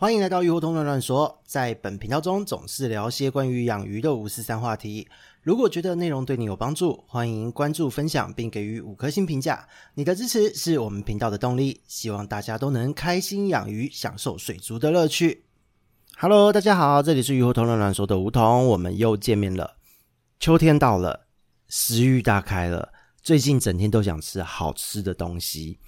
欢迎来到鱼活通乱乱说，在本频道中总是聊些关于养鱼的五四三话题。如果觉得内容对你有帮助，欢迎关注、分享并给予五颗星评价。你的支持是我们频道的动力。希望大家都能开心养鱼，享受水族的乐趣。Hello，大家好，这里是鱼活通乱乱说的梧桐，我们又见面了。秋天到了，食欲大开了。最近整天都想吃好吃的东西，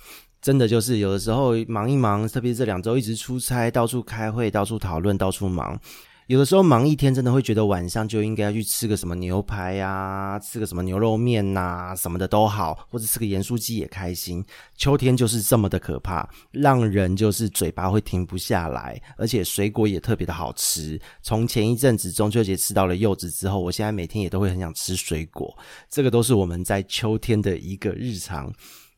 真的就是有的时候忙一忙，特别是这两周一直出差，到处开会，到处讨论，到处忙。有的时候忙一天，真的会觉得晚上就应该要去吃个什么牛排呀、啊，吃个什么牛肉面呐、啊，什么的都好，或者吃个盐酥鸡也开心。秋天就是这么的可怕，让人就是嘴巴会停不下来，而且水果也特别的好吃。从前一阵子中秋节吃到了柚子之后，我现在每天也都会很想吃水果。这个都是我们在秋天的一个日常。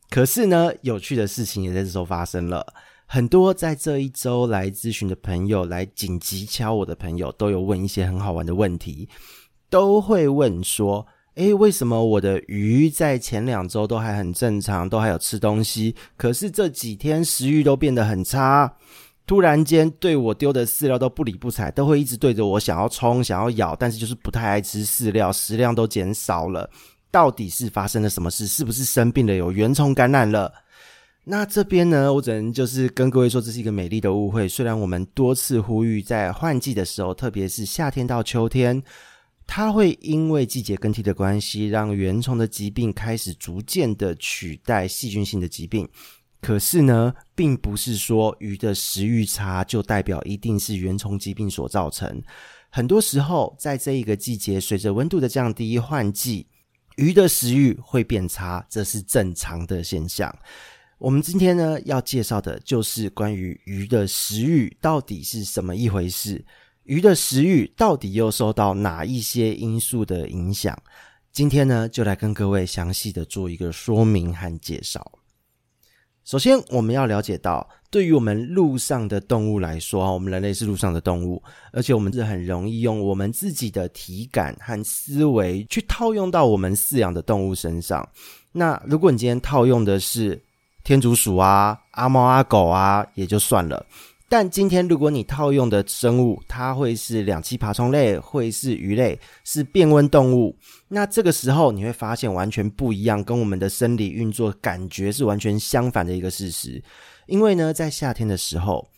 可是呢，有趣的事情也在这时候发生了。很多在这一周来咨询的朋友，来紧急敲我的朋友，都有问一些很好玩的问题，都会问说：诶，为什么我的鱼在前两周都还很正常，都还有吃东西，可是这几天食欲都变得很差，突然间对我丢的饲料都不理不睬，都会一直对着我想要冲、想要咬，但是就是不太爱吃饲料，食量都减少了。到底是发生了什么事？是不是生病了？有原虫感染了？那这边呢，我只能就是跟各位说，这是一个美丽的误会。虽然我们多次呼吁，在换季的时候，特别是夏天到秋天，它会因为季节更替的关系，让原虫的疾病开始逐渐的取代细菌性的疾病。可是呢，并不是说鱼的食欲差就代表一定是原虫疾病所造成。很多时候，在这一个季节，随着温度的降低，换季，鱼的食欲会变差，这是正常的现象。我们今天呢，要介绍的就是关于鱼的食欲到底是什么一回事，鱼的食欲到底又受到哪一些因素的影响？今天呢，就来跟各位详细的做一个说明和介绍。首先，我们要了解到，对于我们陆上的动物来说，我们人类是陆上的动物，而且我们是很容易用我们自己的体感和思维去套用到我们饲养的动物身上。那如果你今天套用的是天竺鼠啊，阿猫阿狗啊，也就算了。但今天如果你套用的生物，它会是两栖爬虫类，会是鱼类，是变温动物。那这个时候你会发现完全不一样，跟我们的生理运作感觉是完全相反的一个事实。因为呢，在夏天的时候，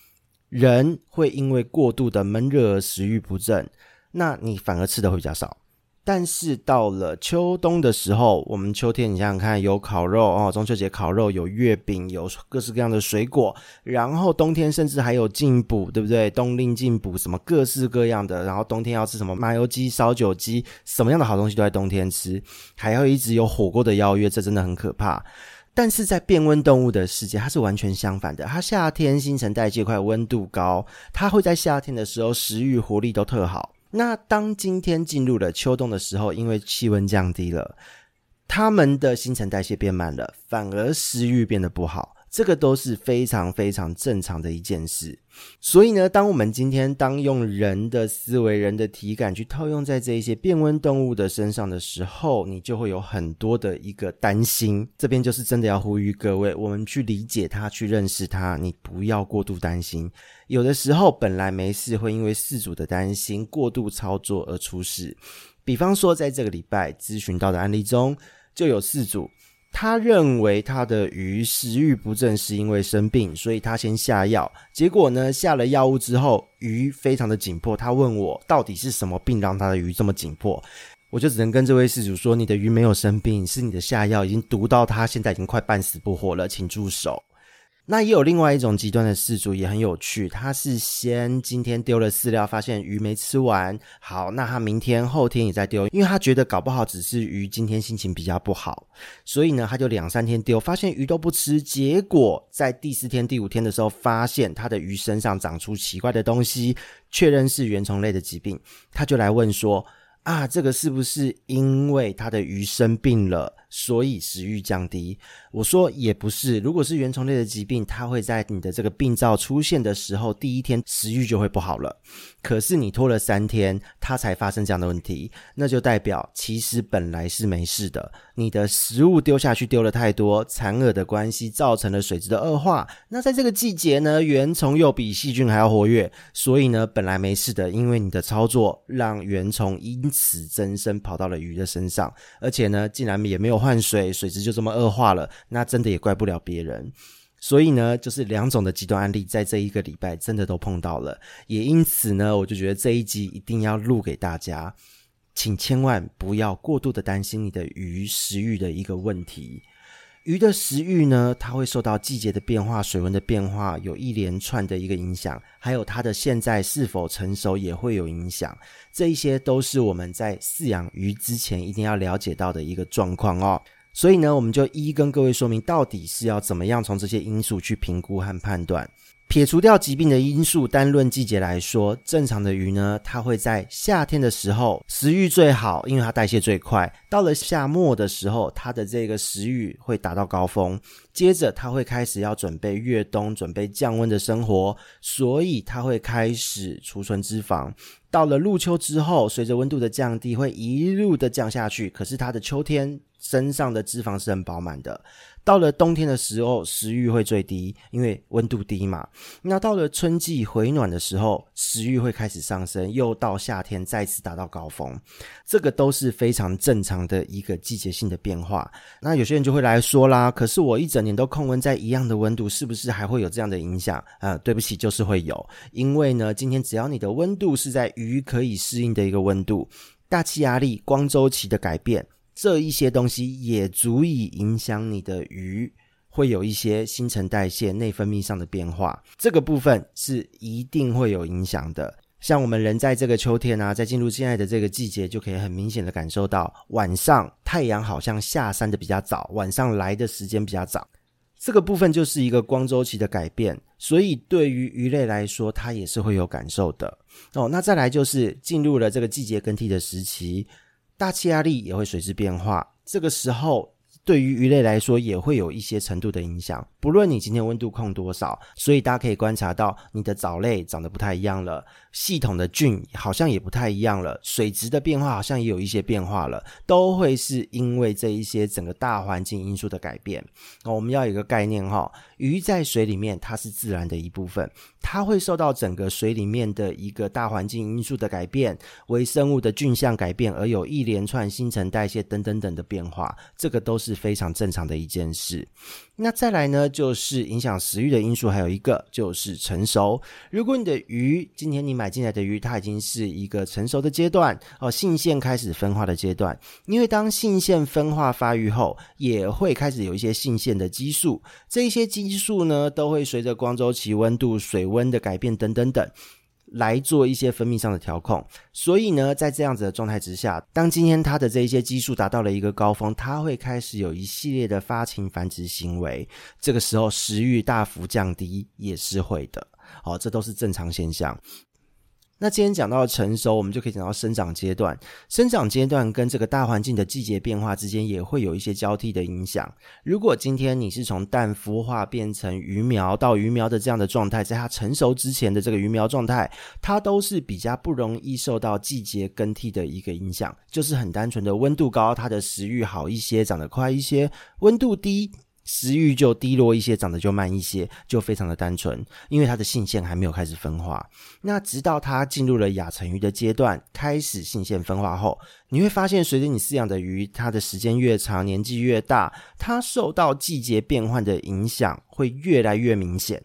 人会因为过度的闷热而食欲不振，那你反而吃的会比较少。但是到了秋冬的时候，我们秋天你想想看，有烤肉哦，中秋节烤肉，有月饼，有各式各样的水果，然后冬天甚至还有进补，对不对？冬令进补，什么各式各样的，然后冬天要吃什么麻油鸡、烧酒鸡，什么样的好东西都在冬天吃，还要一直有火锅的邀约，这真的很可怕。但是在变温动物的世界，它是完全相反的，它夏天新陈代谢快，温度高，它会在夏天的时候食欲活力都特好。那当今天进入了秋冬的时候，因为气温降低了，他们的新陈代谢变慢了，反而食欲变得不好。这个都是非常非常正常的一件事，所以呢，当我们今天当用人的思维、人的体感去套用在这一些变温动物的身上的时候，你就会有很多的一个担心。这边就是真的要呼吁各位，我们去理解它，去认识它，你不要过度担心。有的时候本来没事，会因为事主的担心过度操作而出事。比方说，在这个礼拜咨询到的案例中，就有事主。他认为他的鱼食欲不振是因为生病，所以他先下药。结果呢，下了药物之后，鱼非常的紧迫。他问我到底是什么病让他的鱼这么紧迫？我就只能跟这位饲主说：你的鱼没有生病，是你的下药已经毒到他现在已经快半死不活了，请住手。那也有另外一种极端的饲主也很有趣，他是先今天丢了饲料，发现鱼没吃完，好，那他明天后天也在丢，因为他觉得搞不好只是鱼今天心情比较不好，所以呢，他就两三天丢，发现鱼都不吃，结果在第四天、第五天的时候，发现他的鱼身上长出奇怪的东西，确认是原虫类的疾病，他就来问说，啊，这个是不是因为他的鱼生病了？所以食欲降低。我说也不是，如果是原虫类的疾病，它会在你的这个病灶出现的时候，第一天食欲就会不好了。可是你拖了三天，它才发生这样的问题，那就代表其实本来是没事的。你的食物丢下去丢了太多，残饵的关系造成了水质的恶化。那在这个季节呢，原虫又比细菌还要活跃，所以呢，本来没事的，因为你的操作让原虫因此增生，跑到了鱼的身上，而且呢，竟然也没有换水，水质就这么恶化了，那真的也怪不了别人。所以呢，就是两种的极端案例，在这一个礼拜真的都碰到了，也因此呢，我就觉得这一集一定要录给大家，请千万不要过度的担心你的鱼食欲的一个问题。鱼的食欲呢，它会受到季节的变化、水温的变化，有一连串的一个影响，还有它的现在是否成熟也会有影响。这一些都是我们在饲养鱼之前一定要了解到的一个状况哦。所以呢，我们就一一跟各位说明，到底是要怎么样从这些因素去评估和判断。撇除掉疾病的因素，单论季节来说，正常的鱼呢，它会在夏天的时候食欲最好，因为它代谢最快。到了夏末的时候，它的这个食欲会达到高峰，接着他会开始要准备越冬，准备降温的生活，所以他会开始储存脂肪。到了入秋之后，随着温度的降低，会一路的降下去。可是他的秋天身上的脂肪是很饱满的。到了冬天的时候，食欲会最低，因为温度低嘛。那到了春季回暖的时候，食欲会开始上升，又到夏天再次达到高峰。这个都是非常正常的一个季节性的变化。那有些人就会来说啦，可是我一整年都控温在一样的温度，是不是还会有这样的影响？呃，对不起，就是会有。因为呢，今天只要你的温度是在鱼可以适应的一个温度，大气压力、光周期的改变。这一些东西也足以影响你的鱼，会有一些新陈代谢、内分泌上的变化。这个部分是一定会有影响的。像我们人在这个秋天啊，在进入现在的这个季节，就可以很明显的感受到，晚上太阳好像下山的比较早，晚上来的时间比较早。这个部分就是一个光周期的改变，所以对于鱼类来说，它也是会有感受的。哦，那再来就是进入了这个季节更替的时期。大气压力也会随之变化，这个时候对于鱼类来说也会有一些程度的影响。不论你今天温度控多少，所以大家可以观察到你的藻类长得不太一样了。系统的菌好像也不太一样了，水质的变化好像也有一些变化了，都会是因为这一些整个大环境因素的改变。那我们要有一个概念哈，鱼在水里面它是自然的一部分，它会受到整个水里面的一个大环境因素的改变，微生物的菌相改变，而有一连串新陈代谢等等等的变化，这个都是非常正常的一件事。那再来呢，就是影响食欲的因素，还有一个就是成熟。如果你的鱼，今天你买进来的鱼，它已经是一个成熟的阶段哦，性腺开始分化的阶段。因为当性腺分化发育后，也会开始有一些性腺的激素，这些激素呢，都会随着光周期、温度、水温的改变等等等。来做一些分泌上的调控，所以呢，在这样子的状态之下，当今天它的这一些激素达到了一个高峰，它会开始有一系列的发情繁殖行为，这个时候食欲大幅降低也是会的，好，这都是正常现象。那今天讲到成熟，我们就可以讲到生长阶段。生长阶段跟这个大环境的季节变化之间也会有一些交替的影响。如果今天你是从蛋孵化变成鱼苗到鱼苗的这样的状态，在它成熟之前的这个鱼苗状态，它都是比较不容易受到季节更替的一个影响，就是很单纯的温度高，它的食欲好一些，长得快一些；温度低。食欲就低落一些，长得就慢一些，就非常的单纯，因为它的性腺还没有开始分化。那直到它进入了亚成鱼的阶段，开始性腺分化后，你会发现，随着你饲养的鱼，它的时间越长，年纪越大，它受到季节变换的影响会越来越明显。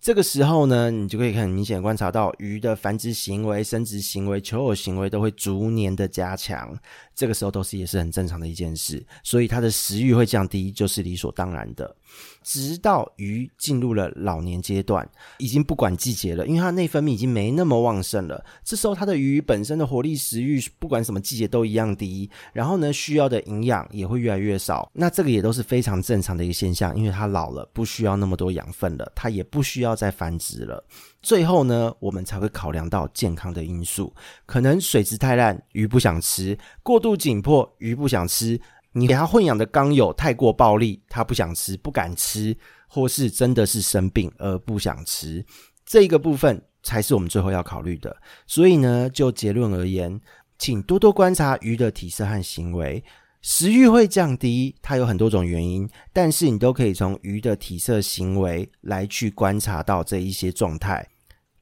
这个时候呢，你就可以很明显观察到鱼的繁殖行为、生殖行为、求偶行为都会逐年的加强。这个时候都是也是很正常的一件事，所以它的食欲会降低，就是理所当然的。直到鱼进入了老年阶段，已经不管季节了，因为它内分泌已经没那么旺盛了。这时候它的鱼本身的活力、食欲，不管什么季节都一样低。然后呢，需要的营养也会越来越少。那这个也都是非常正常的一个现象，因为它老了，不需要那么多养分了，它也不需要再繁殖了。最后呢，我们才会考量到健康的因素，可能水质太烂，鱼不想吃；过度紧迫，鱼不想吃。你给它混养的缸友太过暴力，它不想吃、不敢吃，或是真的是生病而不想吃，这个部分才是我们最后要考虑的。所以呢，就结论而言，请多多观察鱼的体色和行为。食欲会降低，它有很多种原因，但是你都可以从鱼的体色、行为来去观察到这一些状态。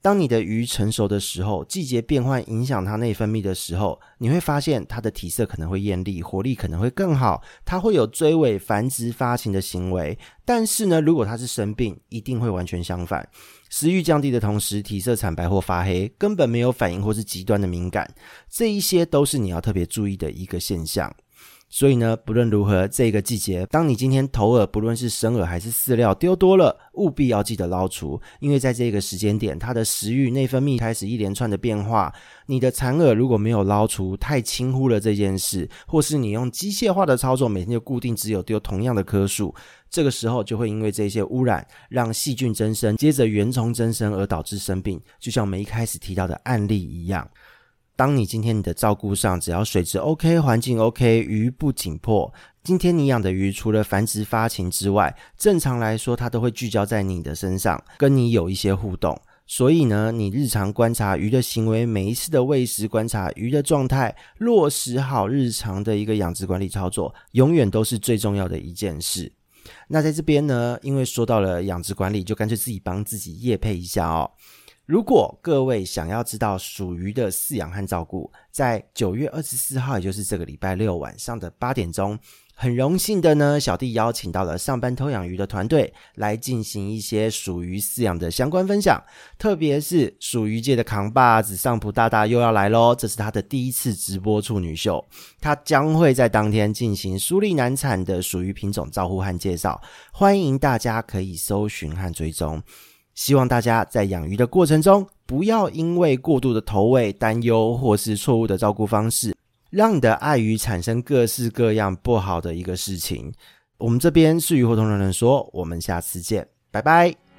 当你的鱼成熟的时候，季节变换影响它内分泌的时候，你会发现它的体色可能会艳丽，活力可能会更好，它会有追尾、繁殖、发情的行为。但是呢，如果它是生病，一定会完全相反。食欲降低的同时，体色惨白或发黑，根本没有反应或是极端的敏感，这一些都是你要特别注意的一个现象。所以呢，不论如何，这个季节，当你今天投饵，不论是生饵还是饲料丢多了，务必要记得捞除，因为在这个时间点，它的食欲、内分泌开始一连串的变化。你的残饵如果没有捞除，太轻忽了这件事，或是你用机械化的操作，每天就固定只有丢同样的颗数，这个时候就会因为这些污染，让细菌增生，接着原虫增生而导致生病，就像我们一开始提到的案例一样。当你今天你的照顾上，只要水质 OK，环境 OK，鱼不紧迫，今天你养的鱼除了繁殖发情之外，正常来说它都会聚焦在你的身上，跟你有一些互动。所以呢，你日常观察鱼的行为，每一次的喂食观察鱼的状态，落实好日常的一个养殖管理操作，永远都是最重要的一件事。那在这边呢，因为说到了养殖管理，就干脆自己帮自己业配一下哦。如果各位想要知道属鱼的饲养和照顾，在九月二十四号，也就是这个礼拜六晚上的八点钟，很荣幸的呢，小弟邀请到了上班偷养鱼的团队来进行一些属鱼饲养的相关分享。特别是属鱼界的扛把子上普大大又要来喽，这是他的第一次直播处女秀，他将会在当天进行 sú 利难产的属鱼品种照护和介绍，欢迎大家可以搜寻和追踪。希望大家在养鱼的过程中，不要因为过度的投喂、担忧或是错误的照顾方式，让你的爱鱼产生各式各样不好的一个事情。我们这边是鱼活通的人说，我们下次见，拜拜。